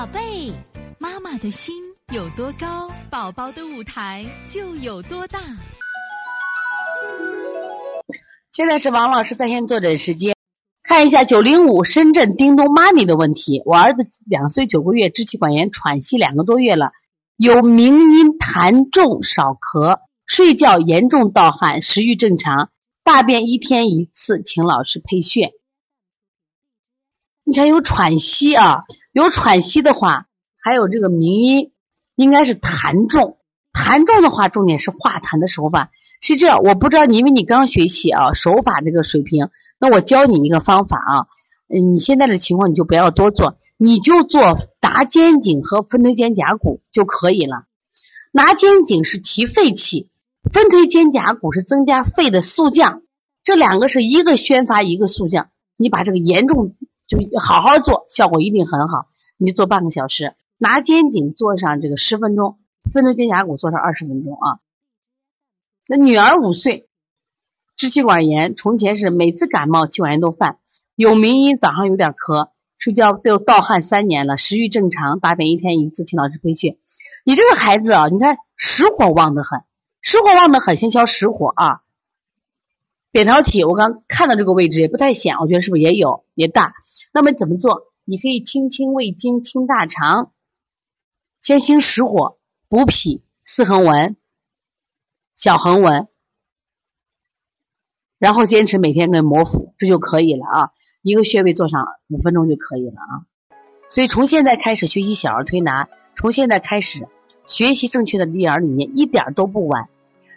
宝贝，妈妈的心有多高，宝宝的舞台就有多大。现在是王老师在线坐诊时间，看一下九零五深圳叮咚妈咪的问题。我儿子两岁九个月，支气管炎，喘息两个多月了，有鸣音痰重，少咳，睡觉严重盗汗，食欲正常，大便一天一次，请老师配穴。你看有喘息啊，有喘息的话，还有这个鸣音，应该是痰重。痰重的话，重点是化痰的手法。是这样，我不知道你，因为你刚学习啊，手法这个水平，那我教你一个方法啊。嗯，你现在的情况你就不要多做，你就做拿肩颈和分推肩胛骨就可以了。拿肩颈是提肺气，分推肩胛骨是增加肺的速降，这两个是一个宣发一个速降。你把这个严重就好好做，效果一定很好。你就做半个小时，拿肩颈做上这个十分钟，分推肩胛骨做上二十分钟啊。那女儿五岁，支气管炎，从前是每次感冒气管炎都犯，有鸣音，早上有点咳，睡觉都盗汗三年了，食欲正常，大便一天一次，请老师培训。你这个孩子啊，你看实火旺得很，实火旺得很，先消实火啊。扁桃体，我刚看到这个位置也不太显，我觉得是不是也有也大？那么怎么做？你可以清清胃经，清大肠，先清实火，补脾，四横纹。小横纹，然后坚持每天跟摩腹，这就可以了啊。一个穴位做上五分钟就可以了啊。所以从现在开始学习小儿推拿，从现在开始学习正确的育儿理念，一点都不晚。